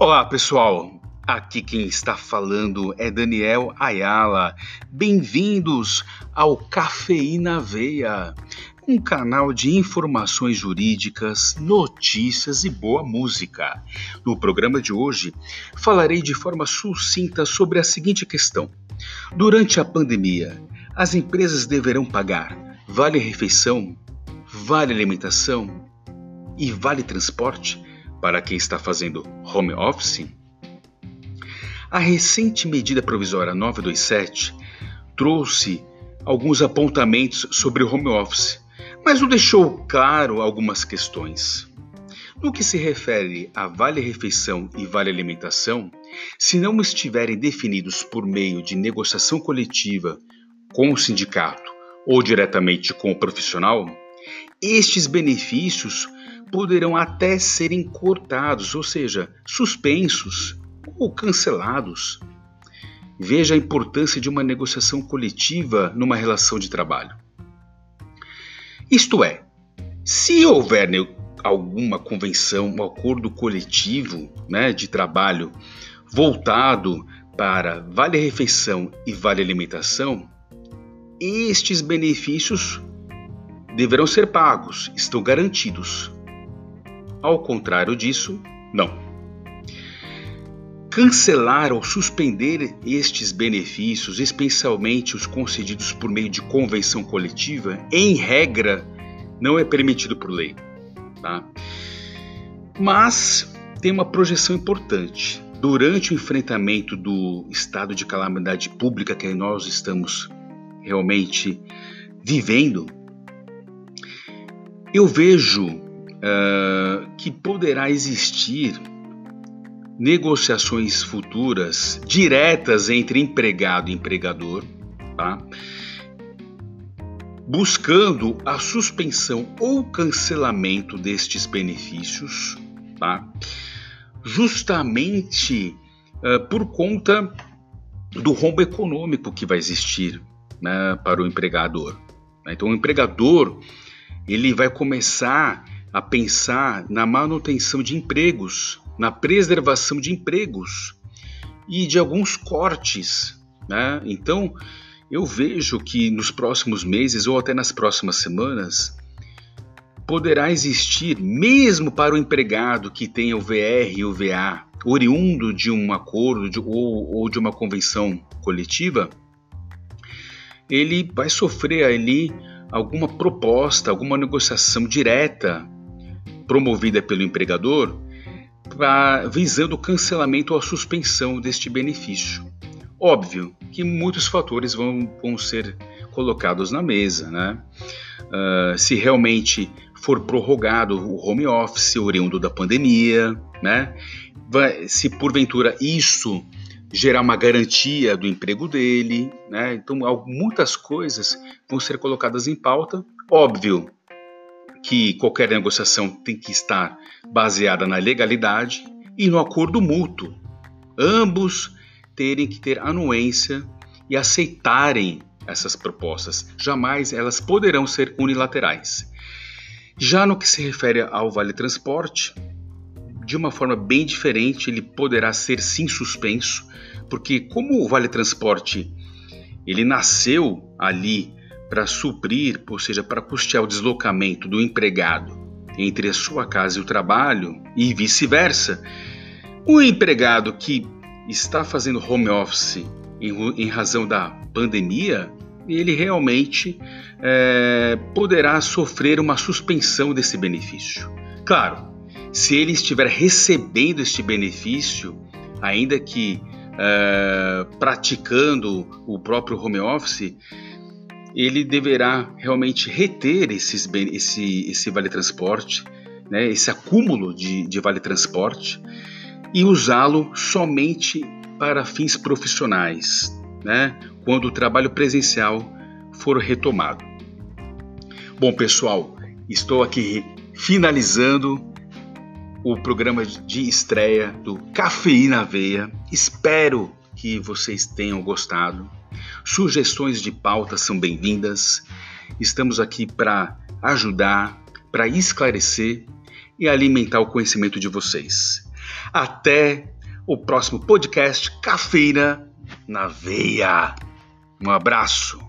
Olá, pessoal. Aqui quem está falando é Daniel Ayala. Bem-vindos ao Cafeína Veia, um canal de informações jurídicas, notícias e boa música. No programa de hoje, falarei de forma sucinta sobre a seguinte questão: Durante a pandemia, as empresas deverão pagar vale refeição, vale alimentação e vale transporte para quem está fazendo home office? A recente medida provisória 927 trouxe alguns apontamentos sobre o home office, mas não deixou claro algumas questões. No que se refere a vale-refeição e vale-alimentação, se não estiverem definidos por meio de negociação coletiva com o sindicato ou diretamente com o profissional, estes benefícios poderão até serem cortados, ou seja, suspensos ou cancelados. Veja a importância de uma negociação coletiva numa relação de trabalho. Isto é, se houver alguma convenção, um acordo coletivo né, de trabalho voltado para vale-refeição e vale-alimentação, estes benefícios deverão ser pagos, estão garantidos. Ao contrário disso, não. Cancelar ou suspender estes benefícios, especialmente os concedidos por meio de convenção coletiva, em regra, não é permitido por lei. Tá? Mas tem uma projeção importante. Durante o enfrentamento do estado de calamidade pública que nós estamos realmente vivendo, eu vejo uh, que poderá existir negociações futuras diretas entre empregado e empregador, tá? buscando a suspensão ou cancelamento destes benefícios, tá? justamente uh, por conta do rombo econômico que vai existir né, para o empregador. Então, o empregador ele vai começar a pensar na manutenção de empregos na preservação de empregos e de alguns cortes. Né? Então, eu vejo que nos próximos meses ou até nas próximas semanas poderá existir, mesmo para o empregado que tenha o VR e o VA, oriundo de um acordo de, ou, ou de uma convenção coletiva, ele vai sofrer ali alguma proposta, alguma negociação direta promovida pelo empregador pra, visando o cancelamento ou a suspensão deste benefício. Óbvio que muitos fatores vão, vão ser colocados na mesa, né? Uh, se realmente for prorrogado o home office oriundo da pandemia, né? Vai, se porventura isso gerar uma garantia do emprego dele, né? Então muitas coisas vão ser colocadas em pauta. Óbvio que qualquer negociação tem que estar baseada na legalidade e no acordo mútuo. Ambos terem que ter anuência e aceitarem essas propostas. Jamais elas poderão ser unilaterais. Já no que se refere ao vale transporte, de uma forma bem diferente, ele poderá ser sim suspenso, porque como o vale transporte ele nasceu ali para suprir, ou seja, para custear o deslocamento do empregado entre a sua casa e o trabalho e vice-versa. O empregado que está fazendo home office em, razão da pandemia, ele realmente é, poderá sofrer uma suspensão desse benefício. Claro, se ele estiver recebendo este benefício, ainda que é, praticando o próprio home office, ele deverá realmente reter esses, esse, esse vale transporte, né, esse acúmulo de, de vale transporte e usá-lo somente para fins profissionais, né, quando o trabalho presencial for retomado. Bom, pessoal, estou aqui finalizando o programa de estreia do Cafeína Veia. Espero que vocês tenham gostado. Sugestões de pauta são bem-vindas. Estamos aqui para ajudar, para esclarecer e alimentar o conhecimento de vocês. Até o próximo podcast Cafeína na Veia. Um abraço.